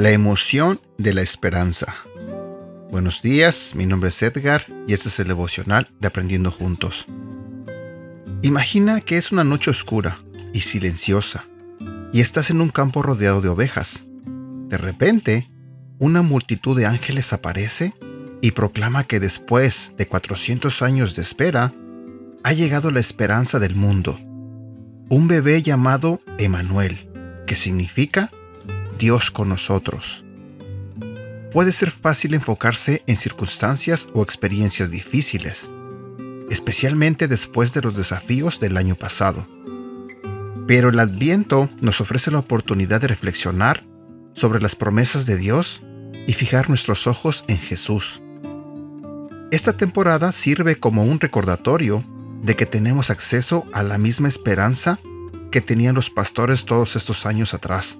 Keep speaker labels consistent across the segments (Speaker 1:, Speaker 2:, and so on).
Speaker 1: La emoción de la esperanza. Buenos días, mi nombre es Edgar y este es el devocional de Aprendiendo Juntos. Imagina que es una noche oscura y silenciosa y estás en un campo rodeado de ovejas. De repente, una multitud de ángeles aparece y proclama que después de 400 años de espera, ha llegado la esperanza del mundo. Un bebé llamado Emanuel, que significa Dios con nosotros. Puede ser fácil enfocarse en circunstancias o experiencias difíciles, especialmente después de los desafíos del año pasado. Pero el adviento nos ofrece la oportunidad de reflexionar sobre las promesas de Dios y fijar nuestros ojos en Jesús. Esta temporada sirve como un recordatorio de que tenemos acceso a la misma esperanza que tenían los pastores todos estos años atrás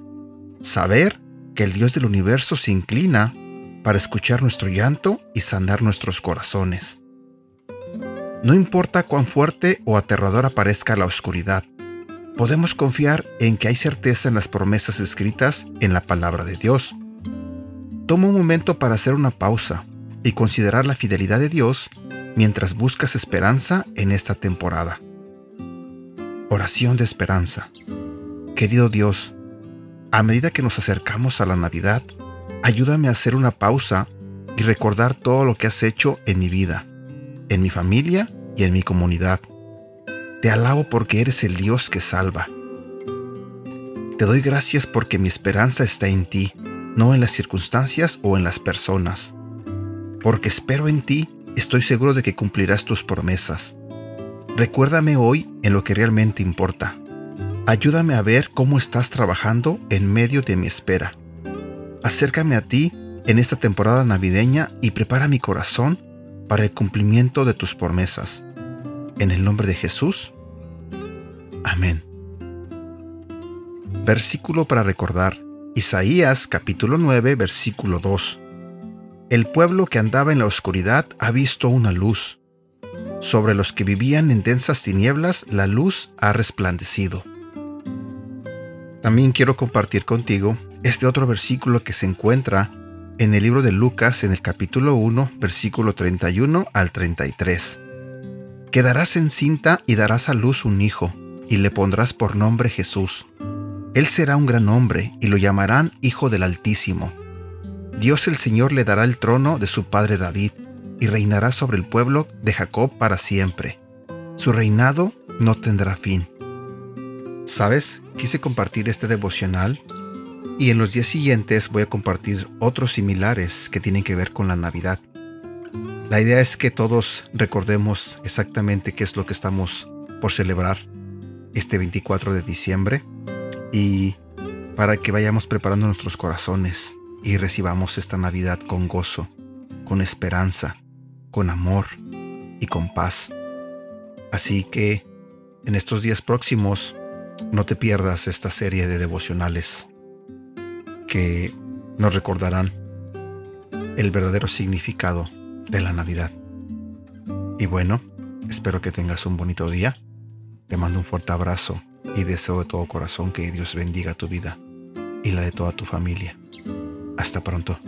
Speaker 1: Saber que el Dios del universo se inclina para escuchar nuestro llanto y sanar nuestros corazones. No importa cuán fuerte o aterradora parezca la oscuridad, podemos confiar en que hay certeza en las promesas escritas en la palabra de Dios. Toma un momento para hacer una pausa y considerar la fidelidad de Dios mientras buscas esperanza en esta temporada. Oración de esperanza. Querido Dios, a medida que nos acercamos a la Navidad, ayúdame a hacer una pausa y recordar todo lo que has hecho en mi vida, en mi familia y en mi comunidad. Te alabo porque eres el Dios que salva. Te doy gracias porque mi esperanza está en ti, no en las circunstancias o en las personas. Porque espero en ti, estoy seguro de que cumplirás tus promesas. Recuérdame hoy en lo que realmente importa, Ayúdame a ver cómo estás trabajando en medio de mi espera. Acércame a ti en esta temporada navideña y prepara mi corazón para el cumplimiento de tus promesas. En el nombre de Jesús. Amén. Versículo para recordar. Isaías capítulo 9 versículo 2. El pueblo que andaba en la oscuridad ha visto una luz. Sobre los que vivían en densas tinieblas la luz ha resplandecido. También quiero compartir contigo este otro versículo que se encuentra en el libro de Lucas en el capítulo 1, versículo 31 al 33. Quedarás encinta y darás a luz un hijo, y le pondrás por nombre Jesús. Él será un gran hombre, y lo llamarán Hijo del Altísimo. Dios el Señor le dará el trono de su padre David, y reinará sobre el pueblo de Jacob para siempre. Su reinado no tendrá fin. ¿Sabes? Quise compartir este devocional y en los días siguientes voy a compartir otros similares que tienen que ver con la Navidad. La idea es que todos recordemos exactamente qué es lo que estamos por celebrar este 24 de diciembre y para que vayamos preparando nuestros corazones y recibamos esta Navidad con gozo, con esperanza, con amor y con paz. Así que en estos días próximos no te pierdas esta serie de devocionales que nos recordarán el verdadero significado de la Navidad. Y bueno, espero que tengas un bonito día. Te mando un fuerte abrazo y deseo de todo corazón que Dios bendiga tu vida y la de toda tu familia. Hasta pronto.